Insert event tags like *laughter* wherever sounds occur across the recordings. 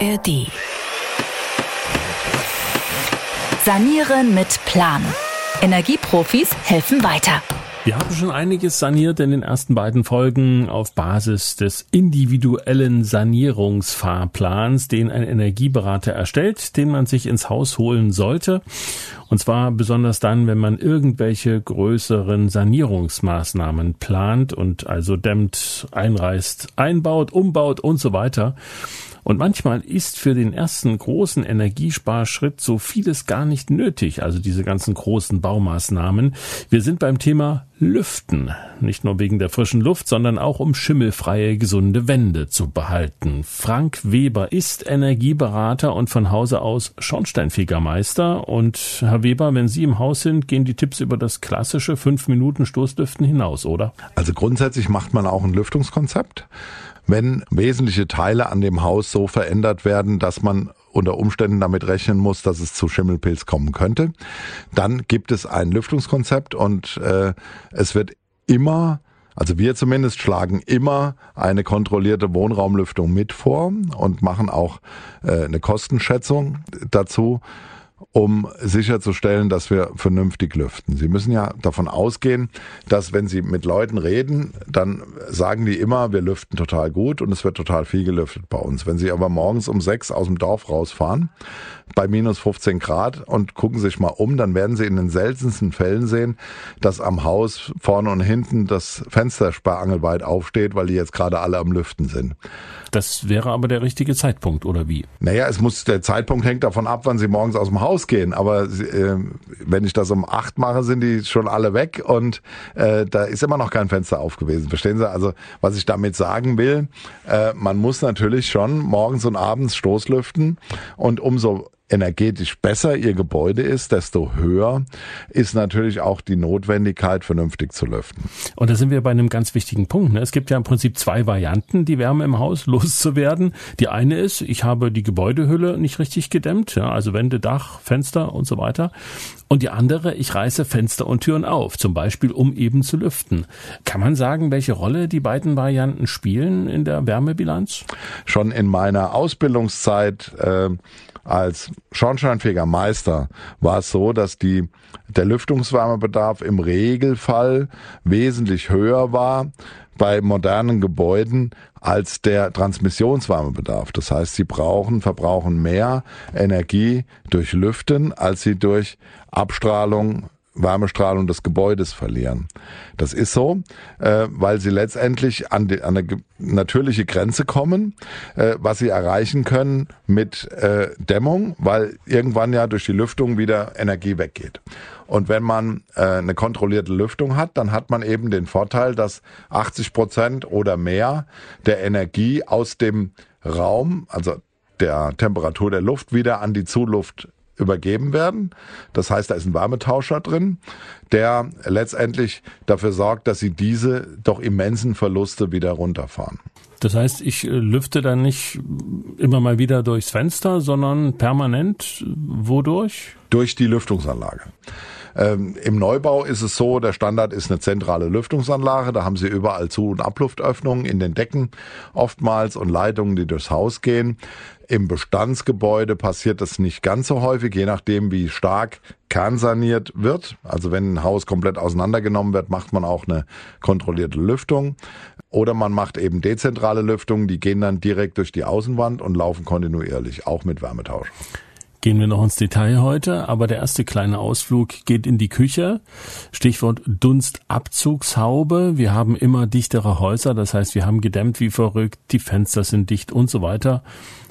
ARD. Sanieren mit Plan. Energieprofis helfen weiter. Wir haben schon einiges saniert in den ersten beiden Folgen auf Basis des individuellen Sanierungsfahrplans, den ein Energieberater erstellt, den man sich ins Haus holen sollte. Und zwar besonders dann, wenn man irgendwelche größeren Sanierungsmaßnahmen plant und also dämmt, einreißt, einbaut, umbaut und so weiter. Und manchmal ist für den ersten großen Energiesparschritt so vieles gar nicht nötig, also diese ganzen großen Baumaßnahmen. Wir sind beim Thema Lüften, nicht nur wegen der frischen Luft, sondern auch um schimmelfreie, gesunde Wände zu behalten. Frank Weber ist Energieberater und von Hause aus Schornsteinfegermeister. Und Herr Weber, wenn Sie im Haus sind, gehen die Tipps über das klassische 5 Minuten Stoßlüften hinaus, oder? Also grundsätzlich macht man auch ein Lüftungskonzept wenn wesentliche Teile an dem Haus so verändert werden, dass man unter Umständen damit rechnen muss, dass es zu Schimmelpilz kommen könnte. Dann gibt es ein Lüftungskonzept und äh, es wird immer also wir zumindest schlagen immer eine kontrollierte Wohnraumlüftung mit vor und machen auch äh, eine Kostenschätzung dazu um sicherzustellen, dass wir vernünftig lüften. Sie müssen ja davon ausgehen, dass wenn Sie mit Leuten reden, dann sagen die immer, wir lüften total gut und es wird total viel gelüftet bei uns. Wenn Sie aber morgens um sechs aus dem Dorf rausfahren, bei minus 15 Grad und gucken sich mal um, dann werden Sie in den seltensten Fällen sehen, dass am Haus vorne und hinten das Fenster sparrangelweit aufsteht, weil die jetzt gerade alle am Lüften sind. Das wäre aber der richtige Zeitpunkt, oder wie? Naja, es muss, der Zeitpunkt hängt davon ab, wann Sie morgens aus dem Haus gehen. Aber äh, wenn ich das um acht mache, sind die schon alle weg und äh, da ist immer noch kein Fenster auf gewesen. Verstehen Sie? Also, was ich damit sagen will, äh, man muss natürlich schon morgens und abends Stoßlüften und umso energetisch besser ihr Gebäude ist, desto höher ist natürlich auch die Notwendigkeit, vernünftig zu lüften. Und da sind wir bei einem ganz wichtigen Punkt. Ne? Es gibt ja im Prinzip zwei Varianten, die Wärme im Haus *laughs* loszuwerden. Die eine ist, ich habe die Gebäudehülle nicht richtig gedämmt, ja, also Wände, Dach, Fenster und so weiter. Und die andere, ich reiße Fenster und Türen auf, zum Beispiel um eben zu lüften. Kann man sagen, welche Rolle die beiden Varianten spielen in der Wärmebilanz? Schon in meiner Ausbildungszeit äh, als Schornsteinfeger Meister war es so, dass die, der Lüftungswärmebedarf im Regelfall wesentlich höher war bei modernen Gebäuden als der Transmissionswärmebedarf. Das heißt, sie brauchen, verbrauchen mehr Energie durch Lüften, als sie durch Abstrahlung Wärmestrahlung des Gebäudes verlieren. Das ist so, äh, weil sie letztendlich an, die, an eine natürliche Grenze kommen, äh, was sie erreichen können mit äh, Dämmung, weil irgendwann ja durch die Lüftung wieder Energie weggeht. Und wenn man äh, eine kontrollierte Lüftung hat, dann hat man eben den Vorteil, dass 80 Prozent oder mehr der Energie aus dem Raum, also der Temperatur der Luft wieder an die Zuluft übergeben werden. Das heißt, da ist ein Wärmetauscher drin, der letztendlich dafür sorgt, dass sie diese doch immensen Verluste wieder runterfahren. Das heißt, ich äh, lüfte dann nicht immer mal wieder durchs Fenster, sondern permanent wodurch? Durch die Lüftungsanlage. Ähm, Im Neubau ist es so, der Standard ist eine zentrale Lüftungsanlage. Da haben Sie überall Zu- und Abluftöffnungen in den Decken oftmals und Leitungen, die durchs Haus gehen. Im Bestandsgebäude passiert das nicht ganz so häufig, je nachdem, wie stark kernsaniert wird. Also wenn ein Haus komplett auseinandergenommen wird, macht man auch eine kontrollierte Lüftung. Oder man macht eben dezentrale Lüftungen, die gehen dann direkt durch die Außenwand und laufen kontinuierlich, auch mit Wärmetausch gehen wir noch ins Detail heute, aber der erste kleine Ausflug geht in die Küche. Stichwort Dunstabzugshaube. Wir haben immer dichtere Häuser, das heißt, wir haben gedämmt wie verrückt, die Fenster sind dicht und so weiter.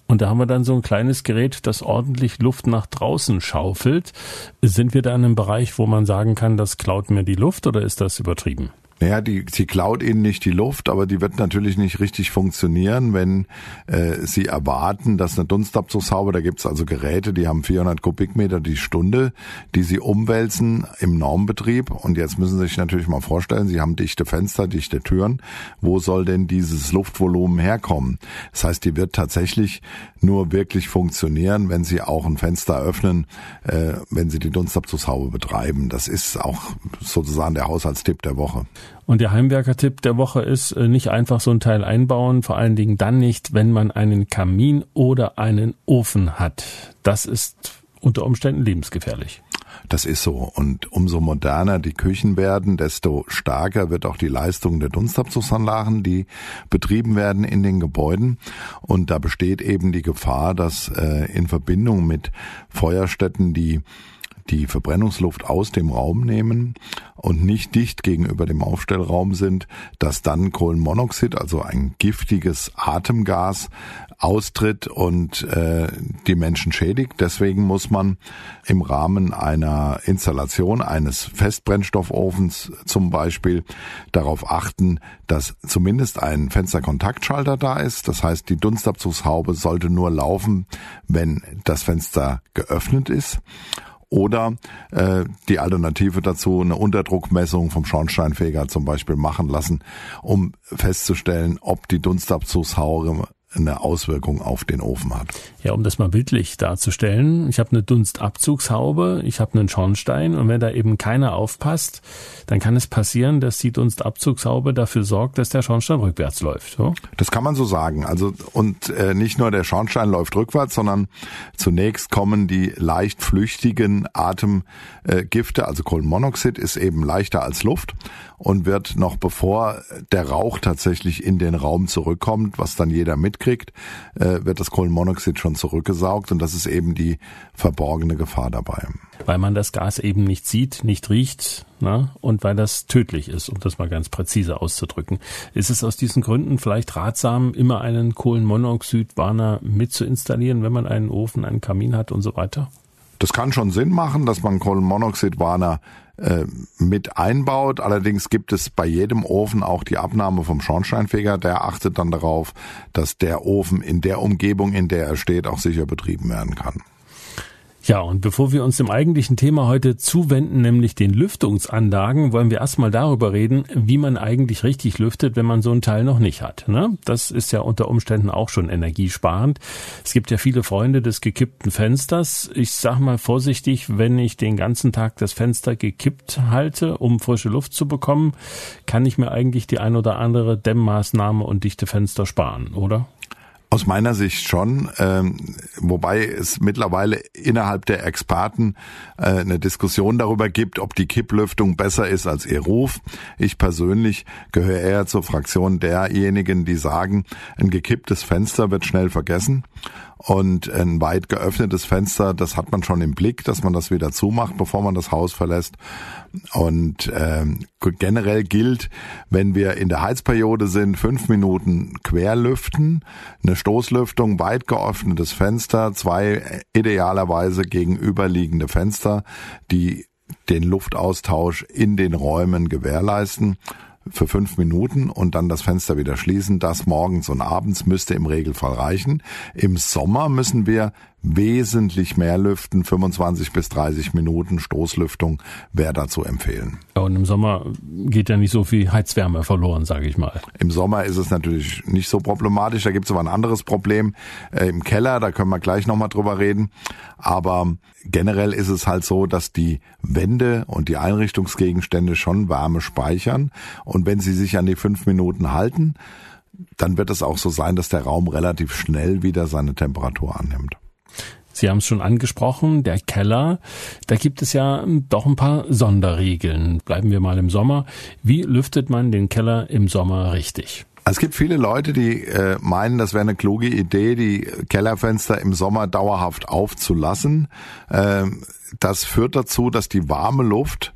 Und da haben wir dann so ein kleines Gerät, das ordentlich Luft nach draußen schaufelt. Sind wir da in einem Bereich, wo man sagen kann, das klaut mir die Luft oder ist das übertrieben? Naja, die, sie klaut ihnen nicht die Luft, aber die wird natürlich nicht richtig funktionieren, wenn äh, sie erwarten, dass eine Dunstabzugshaube, da gibt's also Geräte, die haben 400 Kubikmeter die Stunde, die sie umwälzen im Normbetrieb. Und jetzt müssen Sie sich natürlich mal vorstellen, Sie haben dichte Fenster, dichte Türen. Wo soll denn dieses Luftvolumen herkommen? Das heißt, die wird tatsächlich nur wirklich funktionieren, wenn Sie auch ein Fenster öffnen, äh, wenn Sie die Dunstabzugshaube betreiben. Das ist auch sozusagen der Haushaltstipp der Woche. Und der Heimwerker-Tipp der Woche ist, äh, nicht einfach so ein Teil einbauen, vor allen Dingen dann nicht, wenn man einen Kamin oder einen Ofen hat. Das ist unter Umständen lebensgefährlich. Das ist so. Und umso moderner die Küchen werden, desto stärker wird auch die Leistung der Dunstabzugsanlagen, die betrieben werden in den Gebäuden. Und da besteht eben die Gefahr, dass äh, in Verbindung mit Feuerstätten, die die Verbrennungsluft aus dem Raum nehmen und nicht dicht gegenüber dem Aufstellraum sind, dass dann Kohlenmonoxid, also ein giftiges Atemgas, austritt und äh, die Menschen schädigt. Deswegen muss man im Rahmen einer Installation eines Festbrennstoffofens zum Beispiel darauf achten, dass zumindest ein Fensterkontaktschalter da ist. Das heißt, die Dunstabzugshaube sollte nur laufen, wenn das Fenster geöffnet ist oder äh, die Alternative dazu, eine Unterdruckmessung vom Schornsteinfeger zum Beispiel machen lassen, um festzustellen, ob die Dunstabzugshaube eine Auswirkung auf den Ofen hat. Ja, um das mal bildlich darzustellen, ich habe eine Dunstabzugshaube, ich habe einen Schornstein und wenn da eben keiner aufpasst, dann kann es passieren, dass die Dunstabzugshaube dafür sorgt, dass der Schornstein rückwärts läuft. So? Das kann man so sagen. Also und äh, nicht nur der Schornstein läuft rückwärts, sondern zunächst kommen die leicht flüchtigen Atemgifte, äh, also Kohlenmonoxid ist eben leichter als Luft und wird noch bevor der Rauch tatsächlich in den Raum zurückkommt, was dann jeder mitkriegt, äh, wird das Kohlenmonoxid schon zurückgesaugt und das ist eben die verborgene Gefahr dabei. Weil man das Gas eben nicht sieht, nicht riecht ne? und weil das tödlich ist, um das mal ganz präzise auszudrücken. Ist es aus diesen Gründen vielleicht ratsam, immer einen Kohlenmonoxidwarner mit zu installieren, wenn man einen Ofen, einen Kamin hat und so weiter? Das kann schon Sinn machen, dass man Kohlenmonoxidwarner äh, mit einbaut. Allerdings gibt es bei jedem Ofen auch die Abnahme vom Schornsteinfeger. Der achtet dann darauf, dass der Ofen in der Umgebung, in der er steht, auch sicher betrieben werden kann. Ja, und bevor wir uns dem eigentlichen Thema heute zuwenden, nämlich den Lüftungsanlagen, wollen wir erstmal darüber reden, wie man eigentlich richtig lüftet, wenn man so einen Teil noch nicht hat. Ne? Das ist ja unter Umständen auch schon energiesparend. Es gibt ja viele Freunde des gekippten Fensters. Ich sag mal vorsichtig, wenn ich den ganzen Tag das Fenster gekippt halte, um frische Luft zu bekommen, kann ich mir eigentlich die ein oder andere Dämmmaßnahme und dichte Fenster sparen, oder? Aus meiner Sicht schon, ähm, wobei es mittlerweile innerhalb der Experten äh, eine Diskussion darüber gibt, ob die Kipplüftung besser ist als ihr Ruf. Ich persönlich gehöre eher zur Fraktion derjenigen, die sagen, ein gekipptes Fenster wird schnell vergessen und ein weit geöffnetes Fenster, das hat man schon im Blick, dass man das wieder zumacht, bevor man das Haus verlässt. Und ähm, generell gilt, wenn wir in der Heizperiode sind, fünf Minuten querlüften, eine Stoßlüftung, weit geöffnetes Fenster, zwei idealerweise gegenüberliegende Fenster, die den Luftaustausch in den Räumen gewährleisten für fünf Minuten und dann das Fenster wieder schließen. Das morgens und abends müsste im Regelfall reichen. Im Sommer müssen wir wesentlich mehr lüften, 25 bis 30 Minuten Stoßlüftung wäre da zu empfehlen. Ja, und im Sommer geht ja nicht so viel Heizwärme verloren, sage ich mal. Im Sommer ist es natürlich nicht so problematisch, da gibt es aber ein anderes Problem äh, im Keller, da können wir gleich nochmal drüber reden. Aber generell ist es halt so, dass die Wände und die Einrichtungsgegenstände schon Wärme speichern und wenn sie sich an die fünf Minuten halten, dann wird es auch so sein, dass der Raum relativ schnell wieder seine Temperatur annimmt. Sie haben es schon angesprochen, der Keller. Da gibt es ja doch ein paar Sonderregeln. Bleiben wir mal im Sommer. Wie lüftet man den Keller im Sommer richtig? Es gibt viele Leute, die äh, meinen, das wäre eine kluge Idee, die Kellerfenster im Sommer dauerhaft aufzulassen. Ähm, das führt dazu, dass die warme Luft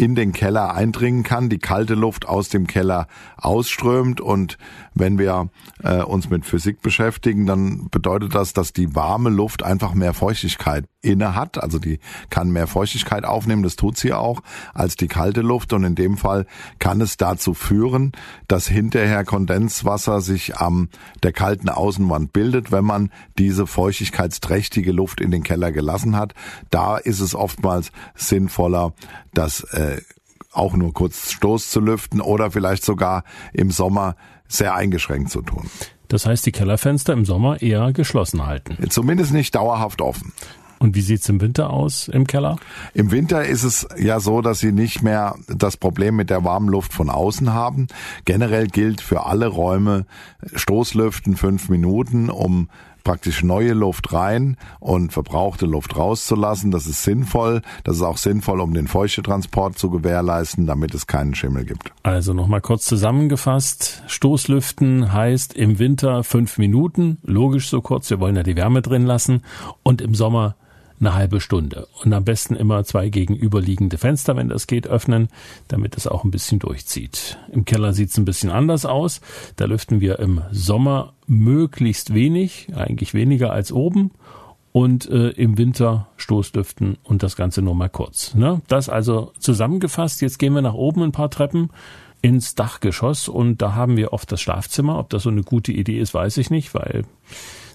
in den Keller eindringen kann, die kalte Luft aus dem Keller ausströmt. Und wenn wir äh, uns mit Physik beschäftigen, dann bedeutet das, dass die warme Luft einfach mehr Feuchtigkeit inne hat, also die kann mehr Feuchtigkeit aufnehmen, das tut sie auch, als die kalte Luft und in dem Fall kann es dazu führen, dass hinterher Kondenswasser sich am der kalten Außenwand bildet, wenn man diese feuchtigkeitsträchtige Luft in den Keller gelassen hat. Da ist es oftmals sinnvoller, das äh, auch nur kurz Stoß zu lüften oder vielleicht sogar im Sommer sehr eingeschränkt zu tun. Das heißt, die Kellerfenster im Sommer eher geschlossen halten. Zumindest nicht dauerhaft offen. Und wie sieht's im Winter aus im Keller? Im Winter ist es ja so, dass Sie nicht mehr das Problem mit der warmen Luft von außen haben. Generell gilt für alle Räume Stoßlüften fünf Minuten, um praktisch neue Luft rein und verbrauchte Luft rauszulassen. Das ist sinnvoll. Das ist auch sinnvoll, um den Feuchtetransport zu gewährleisten, damit es keinen Schimmel gibt. Also nochmal kurz zusammengefasst. Stoßlüften heißt im Winter fünf Minuten. Logisch so kurz. Wir wollen ja die Wärme drin lassen. Und im Sommer eine halbe Stunde. Und am besten immer zwei gegenüberliegende Fenster, wenn das geht, öffnen, damit es auch ein bisschen durchzieht. Im Keller sieht es ein bisschen anders aus. Da lüften wir im Sommer möglichst wenig, eigentlich weniger als oben. Und äh, im Winter Stoßlüften und das Ganze nur mal kurz. Ne? Das also zusammengefasst. Jetzt gehen wir nach oben ein paar Treppen ins Dachgeschoss und da haben wir oft das Schlafzimmer. Ob das so eine gute Idee ist, weiß ich nicht, weil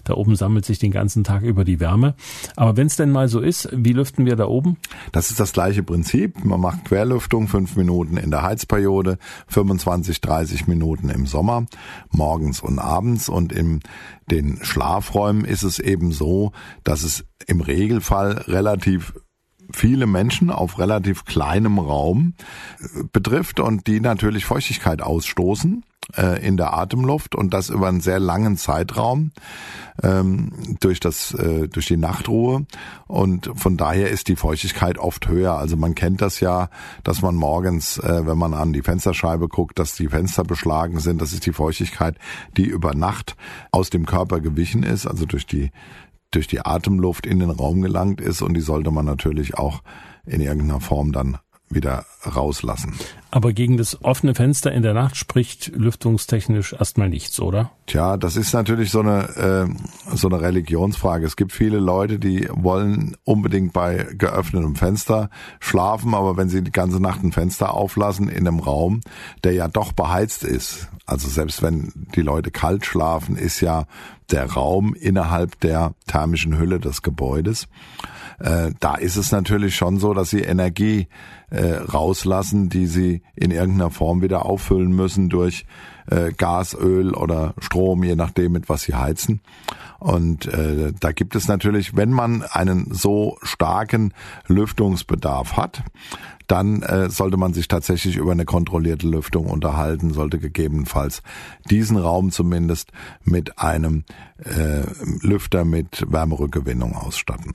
da oben sammelt sich den ganzen Tag über die Wärme. Aber wenn es denn mal so ist, wie lüften wir da oben? Das ist das gleiche Prinzip. Man macht Querlüftung fünf Minuten in der Heizperiode, 25, 30 Minuten im Sommer, morgens und abends. Und in den Schlafräumen ist es eben so, dass es im Regelfall relativ viele Menschen auf relativ kleinem Raum äh, betrifft und die natürlich Feuchtigkeit ausstoßen äh, in der Atemluft und das über einen sehr langen Zeitraum ähm, durch das äh, durch die Nachtruhe und von daher ist die Feuchtigkeit oft höher. Also man kennt das ja, dass man morgens, äh, wenn man an die Fensterscheibe guckt, dass die Fenster beschlagen sind. Das ist die Feuchtigkeit, die über Nacht aus dem Körper gewichen ist, also durch die durch die Atemluft in den Raum gelangt ist und die sollte man natürlich auch in irgendeiner Form dann wieder rauslassen. Aber gegen das offene Fenster in der Nacht spricht lüftungstechnisch erstmal nichts, oder? Tja, das ist natürlich so eine äh, so eine Religionsfrage. Es gibt viele Leute, die wollen unbedingt bei geöffnetem Fenster schlafen, aber wenn sie die ganze Nacht ein Fenster auflassen in einem Raum, der ja doch beheizt ist, also selbst wenn die Leute kalt schlafen, ist ja der Raum innerhalb der thermischen Hülle des Gebäudes. Äh, da ist es natürlich schon so, dass sie Energie äh, rauslassen, die sie in irgendeiner Form wieder auffüllen müssen durch äh, Gas, Öl oder Strom, je nachdem, mit was sie heizen. Und äh, da gibt es natürlich, wenn man einen so starken Lüftungsbedarf hat, dann äh, sollte man sich tatsächlich über eine kontrollierte Lüftung unterhalten, sollte gegebenenfalls diesen Raum zumindest mit einem äh, Lüfter mit Wärmerückgewinnung ausstatten.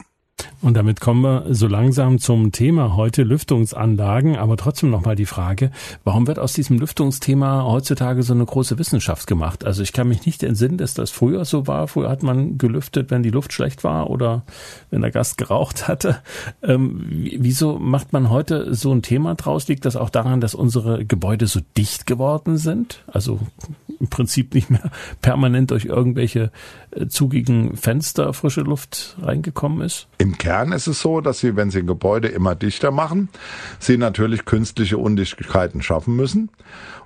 Und damit kommen wir so langsam zum Thema heute Lüftungsanlagen. Aber trotzdem nochmal die Frage, warum wird aus diesem Lüftungsthema heutzutage so eine große Wissenschaft gemacht? Also ich kann mich nicht entsinnen, dass das früher so war. Früher hat man gelüftet, wenn die Luft schlecht war oder wenn der Gast *laughs* geraucht hatte. Ähm, wieso macht man heute so ein Thema draus? Liegt das auch daran, dass unsere Gebäude so dicht geworden sind? Also im Prinzip nicht mehr permanent durch irgendwelche äh, zugigen Fenster frische Luft reingekommen ist? Im ist es so, dass Sie, wenn Sie ein Gebäude immer dichter machen, Sie natürlich künstliche Undichtigkeiten schaffen müssen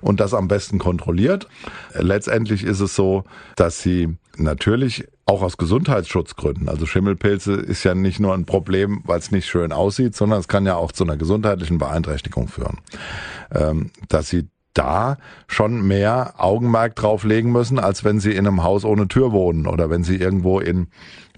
und das am besten kontrolliert. Letztendlich ist es so, dass Sie natürlich auch aus Gesundheitsschutzgründen. Also Schimmelpilze ist ja nicht nur ein Problem, weil es nicht schön aussieht, sondern es kann ja auch zu einer gesundheitlichen Beeinträchtigung führen. Ähm, dass sie da schon mehr Augenmerk drauf legen müssen, als wenn sie in einem Haus ohne Tür wohnen oder wenn sie irgendwo in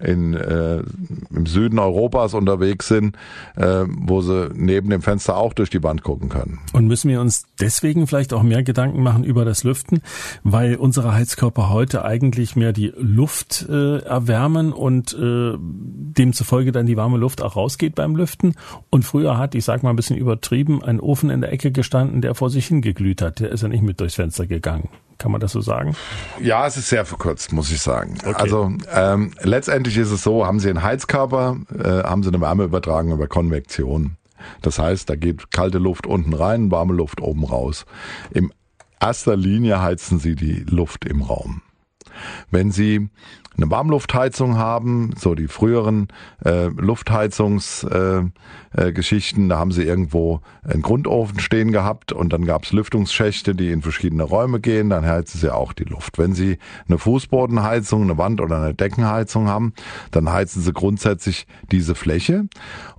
in, äh, im Süden Europas unterwegs sind, äh, wo sie neben dem Fenster auch durch die Wand gucken können. Und müssen wir uns deswegen vielleicht auch mehr Gedanken machen über das Lüften, weil unsere Heizkörper heute eigentlich mehr die Luft äh, erwärmen und äh, demzufolge dann die warme Luft auch rausgeht beim Lüften. Und früher hat, ich sag mal ein bisschen übertrieben, ein Ofen in der Ecke gestanden, der vor sich hingeglüht hat. Der ist ja nicht mit durchs Fenster gegangen. Kann man das so sagen? Ja, es ist sehr verkürzt, muss ich sagen. Okay. Also ähm, letztendlich ist es so, haben Sie einen Heizkörper, äh, haben Sie eine Wärmeübertragung über Konvektion. Das heißt, da geht kalte Luft unten rein, warme Luft oben raus. In erster Linie heizen Sie die Luft im Raum. Wenn Sie eine Warmluftheizung haben, so die früheren äh, Luftheizungsgeschichten, äh, äh, Geschichten, da haben sie irgendwo einen Grundofen stehen gehabt und dann gab es Lüftungsschächte, die in verschiedene Räume gehen, dann heizen sie auch die Luft. Wenn sie eine Fußbodenheizung, eine Wand- oder eine Deckenheizung haben, dann heizen sie grundsätzlich diese Fläche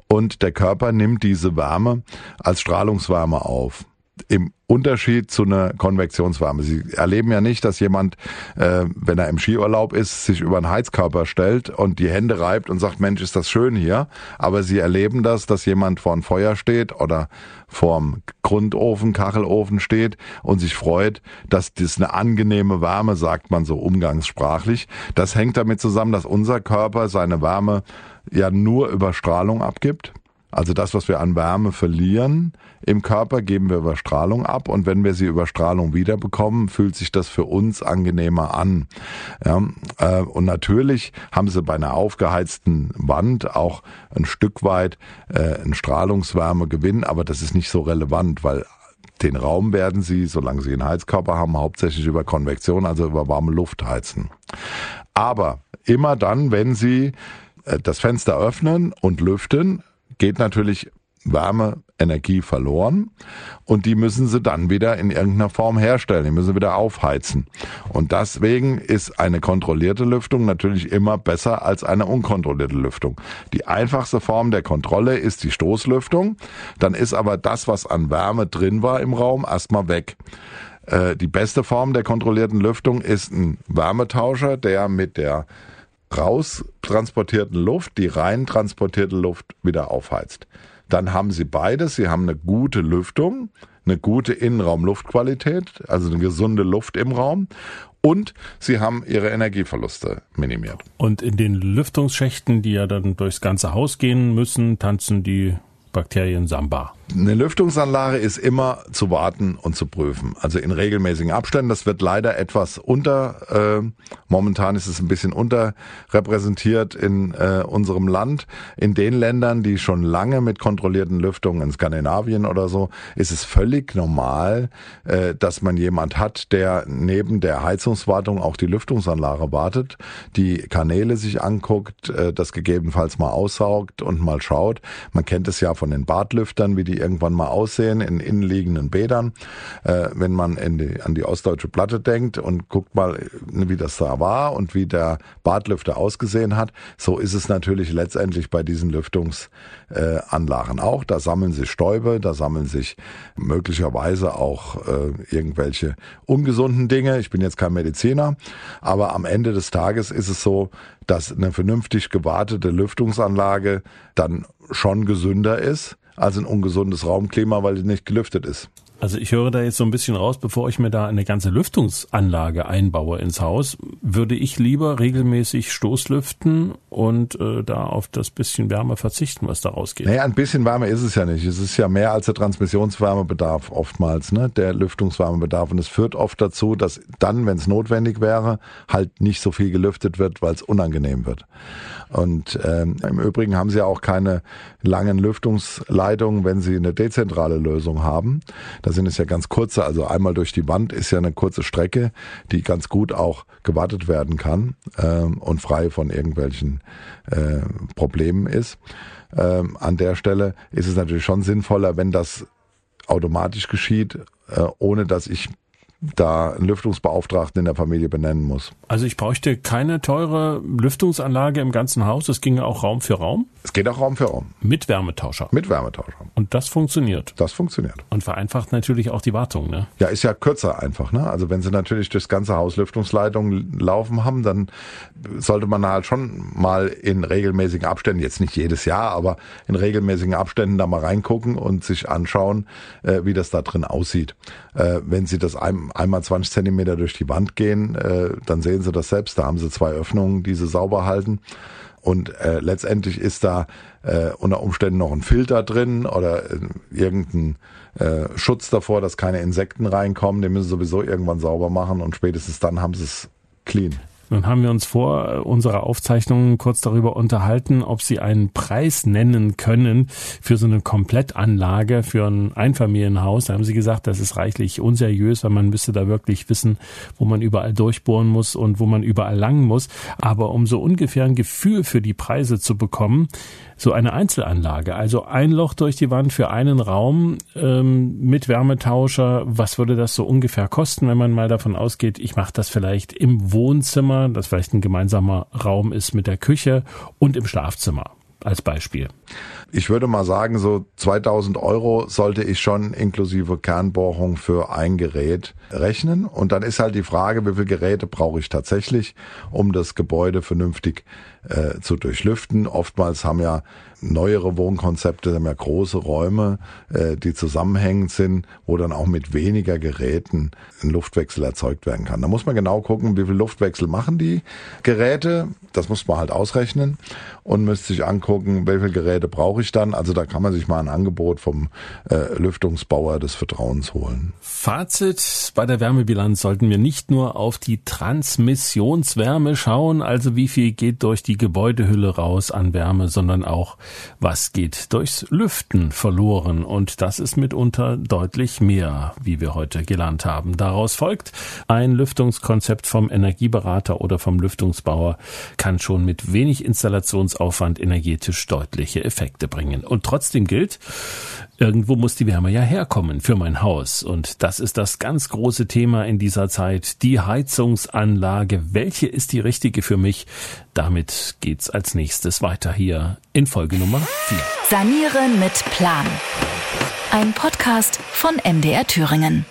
und der Körper nimmt diese Wärme als Strahlungswärme auf. Im Unterschied zu einer Konvektionswärme. Sie erleben ja nicht, dass jemand, äh, wenn er im Skiurlaub ist, sich über einen Heizkörper stellt und die Hände reibt und sagt, Mensch, ist das schön hier. Aber sie erleben das, dass jemand vor einem Feuer steht oder vorm Grundofen, Kachelofen steht und sich freut, dass das eine angenehme Wärme, sagt man so umgangssprachlich. Das hängt damit zusammen, dass unser Körper seine Wärme ja nur über Strahlung abgibt. Also das, was wir an Wärme verlieren im Körper, geben wir über Strahlung ab und wenn wir sie über Strahlung wiederbekommen, fühlt sich das für uns angenehmer an. Ja, äh, und natürlich haben sie bei einer aufgeheizten Wand auch ein Stück weit äh, einen Strahlungswärmegewinn, aber das ist nicht so relevant, weil den Raum werden sie, solange sie einen Heizkörper haben, hauptsächlich über Konvektion, also über warme Luft heizen. Aber immer dann, wenn sie äh, das Fenster öffnen und lüften, geht natürlich Wärme, Energie verloren und die müssen sie dann wieder in irgendeiner Form herstellen, die müssen wieder aufheizen. Und deswegen ist eine kontrollierte Lüftung natürlich immer besser als eine unkontrollierte Lüftung. Die einfachste Form der Kontrolle ist die Stoßlüftung, dann ist aber das, was an Wärme drin war im Raum, erstmal weg. Äh, die beste Form der kontrollierten Lüftung ist ein Wärmetauscher, der mit der raus transportierten Luft, die rein transportierte Luft wieder aufheizt. Dann haben Sie beides. Sie haben eine gute Lüftung, eine gute Innenraumluftqualität, also eine gesunde Luft im Raum und sie haben ihre Energieverluste minimiert. Und in den Lüftungsschächten, die ja dann durchs ganze Haus gehen müssen, tanzen die Bakterien Samba. Eine Lüftungsanlage ist immer zu warten und zu prüfen. Also in regelmäßigen Abständen. Das wird leider etwas unter, äh, momentan ist es ein bisschen unterrepräsentiert in äh, unserem Land. In den Ländern, die schon lange mit kontrollierten Lüftungen, in Skandinavien oder so, ist es völlig normal, äh, dass man jemand hat, der neben der Heizungswartung auch die Lüftungsanlage wartet, die Kanäle sich anguckt, äh, das gegebenenfalls mal aussaugt und mal schaut. Man kennt es ja von den Badlüftern, wie die irgendwann mal aussehen in innenliegenden Bädern. Äh, wenn man die, an die ostdeutsche Platte denkt und guckt mal, wie das da war und wie der Badlüfter ausgesehen hat, so ist es natürlich letztendlich bei diesen Lüftungsanlagen äh, auch. Da sammeln sich Stäube, da sammeln sich möglicherweise auch äh, irgendwelche ungesunden Dinge. Ich bin jetzt kein Mediziner, aber am Ende des Tages ist es so, dass eine vernünftig gewartete Lüftungsanlage dann schon gesünder ist als ein ungesundes Raumklima, weil die nicht gelüftet ist. Also ich höre da jetzt so ein bisschen raus, bevor ich mir da eine ganze Lüftungsanlage einbaue ins Haus, würde ich lieber regelmäßig Stoßlüften und äh, da auf das bisschen Wärme verzichten, was da rausgeht. Naja, ein bisschen Wärme ist es ja nicht. Es ist ja mehr als der Transmissionswärmebedarf oftmals, ne? der Lüftungswärmebedarf. Und es führt oft dazu, dass dann, wenn es notwendig wäre, halt nicht so viel gelüftet wird, weil es unangenehm wird. Und ähm, im Übrigen haben sie auch keine langen Lüftungsleitungen, wenn sie eine dezentrale Lösung haben. Sind es ja ganz kurze, also einmal durch die Wand ist ja eine kurze Strecke, die ganz gut auch gewartet werden kann ähm, und frei von irgendwelchen äh, Problemen ist. Ähm, an der Stelle ist es natürlich schon sinnvoller, wenn das automatisch geschieht, äh, ohne dass ich da einen Lüftungsbeauftragten in der Familie benennen muss. Also ich bräuchte keine teure Lüftungsanlage im ganzen Haus. Es ginge auch Raum für Raum. Es geht auch Raum für Raum. Mit Wärmetauscher. Mit Wärmetauscher. Und das funktioniert. Das funktioniert. Und vereinfacht natürlich auch die Wartung, ne? Ja, ist ja kürzer einfach, ne? Also wenn Sie natürlich durchs ganze Haus Lüftungsleitungen laufen haben, dann sollte man halt schon mal in regelmäßigen Abständen, jetzt nicht jedes Jahr, aber in regelmäßigen Abständen da mal reingucken und sich anschauen, äh, wie das da drin aussieht. Äh, wenn Sie das ein, einmal 20 Zentimeter durch die Wand gehen, äh, dann sehen Sie das selbst. Da haben Sie zwei Öffnungen, die Sie sauber halten. Und äh, letztendlich ist da äh, unter Umständen noch ein Filter drin oder äh, irgendein äh, Schutz davor, dass keine Insekten reinkommen. Den müssen sie sowieso irgendwann sauber machen und spätestens dann haben sie es clean. Nun haben wir uns vor unserer Aufzeichnung kurz darüber unterhalten, ob Sie einen Preis nennen können für so eine Komplettanlage für ein Einfamilienhaus. Da haben Sie gesagt, das ist reichlich unseriös, weil man müsste da wirklich wissen, wo man überall durchbohren muss und wo man überall langen muss. Aber um so ungefähr ein Gefühl für die Preise zu bekommen, so eine Einzelanlage, also ein Loch durch die Wand für einen Raum ähm, mit Wärmetauscher, was würde das so ungefähr kosten, wenn man mal davon ausgeht, ich mache das vielleicht im Wohnzimmer, das vielleicht ein gemeinsamer Raum ist mit der Küche und im Schlafzimmer? als Beispiel? Ich würde mal sagen, so 2000 Euro sollte ich schon inklusive Kernbohrung für ein Gerät rechnen. Und dann ist halt die Frage, wie viele Geräte brauche ich tatsächlich, um das Gebäude vernünftig äh, zu durchlüften. Oftmals haben ja neuere Wohnkonzepte, haben ja große Räume, äh, die zusammenhängend sind, wo dann auch mit weniger Geräten ein Luftwechsel erzeugt werden kann. Da muss man genau gucken, wie viel Luftwechsel machen die Geräte. Das muss man halt ausrechnen und müsste sich angucken, welche Geräte brauche ich dann. Also da kann man sich mal ein Angebot vom äh, Lüftungsbauer des Vertrauens holen. Fazit, bei der Wärmebilanz sollten wir nicht nur auf die Transmissionswärme schauen, also wie viel geht durch die Gebäudehülle raus an Wärme, sondern auch, was geht durchs Lüften verloren. Und das ist mitunter deutlich mehr, wie wir heute gelernt haben. Daraus folgt, ein Lüftungskonzept vom Energieberater oder vom Lüftungsbauer kann schon mit wenig Installationsaufwand energetisch deutliche Effekte bringen. Und trotzdem gilt, Irgendwo muss die Wärme ja herkommen für mein Haus. Und das ist das ganz große Thema in dieser Zeit. Die Heizungsanlage. Welche ist die richtige für mich? Damit geht's als nächstes weiter hier in Folge Nummer 4. Sanieren mit Plan. Ein Podcast von MDR Thüringen.